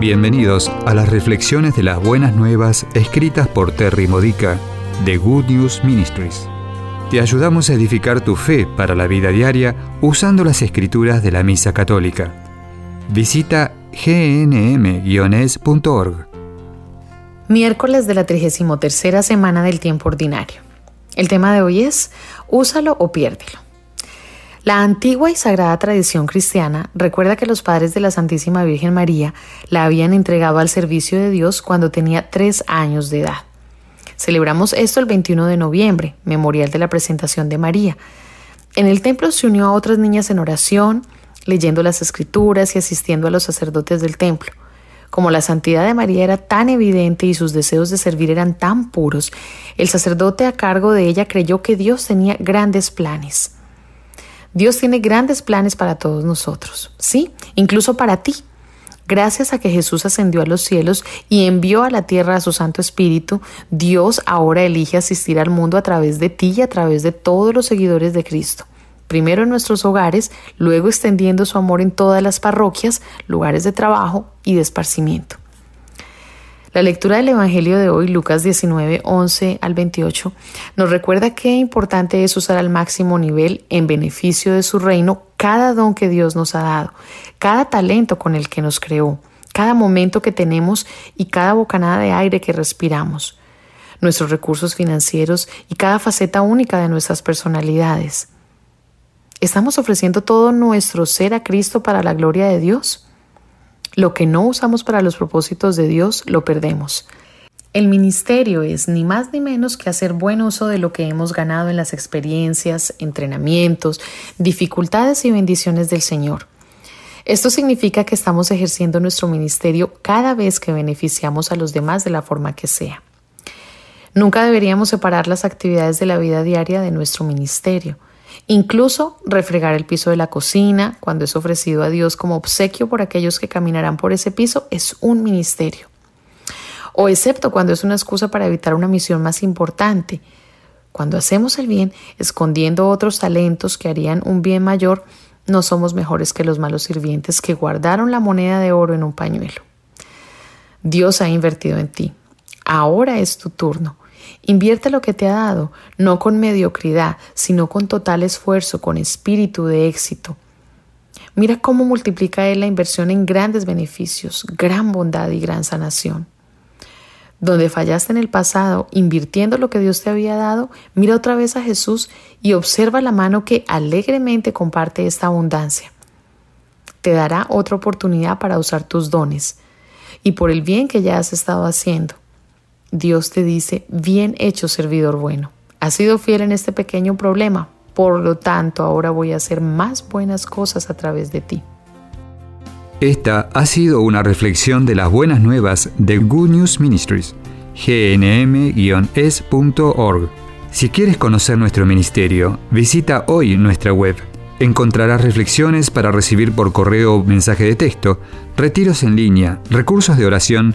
Bienvenidos a las reflexiones de las buenas nuevas escritas por Terry Modica de Good News Ministries. Te ayudamos a edificar tu fe para la vida diaria usando las escrituras de la Misa Católica. Visita gnm-es.org. Miércoles de la 33 semana del tiempo ordinario. El tema de hoy es Úsalo o piérdelo. La antigua y sagrada tradición cristiana recuerda que los padres de la Santísima Virgen María la habían entregado al servicio de Dios cuando tenía tres años de edad. Celebramos esto el 21 de noviembre, memorial de la presentación de María. En el templo se unió a otras niñas en oración, leyendo las escrituras y asistiendo a los sacerdotes del templo. Como la santidad de María era tan evidente y sus deseos de servir eran tan puros, el sacerdote a cargo de ella creyó que Dios tenía grandes planes. Dios tiene grandes planes para todos nosotros, sí, incluso para ti. Gracias a que Jesús ascendió a los cielos y envió a la tierra a su Santo Espíritu, Dios ahora elige asistir al mundo a través de ti y a través de todos los seguidores de Cristo. Primero en nuestros hogares, luego extendiendo su amor en todas las parroquias, lugares de trabajo y de esparcimiento. La lectura del Evangelio de hoy, Lucas 19, 11 al 28, nos recuerda qué importante es usar al máximo nivel en beneficio de su reino cada don que Dios nos ha dado, cada talento con el que nos creó, cada momento que tenemos y cada bocanada de aire que respiramos, nuestros recursos financieros y cada faceta única de nuestras personalidades. ¿Estamos ofreciendo todo nuestro ser a Cristo para la gloria de Dios? Lo que no usamos para los propósitos de Dios lo perdemos. El ministerio es ni más ni menos que hacer buen uso de lo que hemos ganado en las experiencias, entrenamientos, dificultades y bendiciones del Señor. Esto significa que estamos ejerciendo nuestro ministerio cada vez que beneficiamos a los demás de la forma que sea. Nunca deberíamos separar las actividades de la vida diaria de nuestro ministerio. Incluso refregar el piso de la cocina, cuando es ofrecido a Dios como obsequio por aquellos que caminarán por ese piso, es un ministerio. O excepto cuando es una excusa para evitar una misión más importante. Cuando hacemos el bien, escondiendo otros talentos que harían un bien mayor, no somos mejores que los malos sirvientes que guardaron la moneda de oro en un pañuelo. Dios ha invertido en ti. Ahora es tu turno. Invierte lo que te ha dado, no con mediocridad, sino con total esfuerzo, con espíritu de éxito. Mira cómo multiplica Él la inversión en grandes beneficios, gran bondad y gran sanación. Donde fallaste en el pasado, invirtiendo lo que Dios te había dado, mira otra vez a Jesús y observa la mano que alegremente comparte esta abundancia. Te dará otra oportunidad para usar tus dones y por el bien que ya has estado haciendo. Dios te dice, bien hecho servidor bueno, has sido fiel en este pequeño problema, por lo tanto ahora voy a hacer más buenas cosas a través de ti. Esta ha sido una reflexión de las buenas nuevas de Good News Ministries, gnm-es.org. Si quieres conocer nuestro ministerio, visita hoy nuestra web. Encontrarás reflexiones para recibir por correo o mensaje de texto, retiros en línea, recursos de oración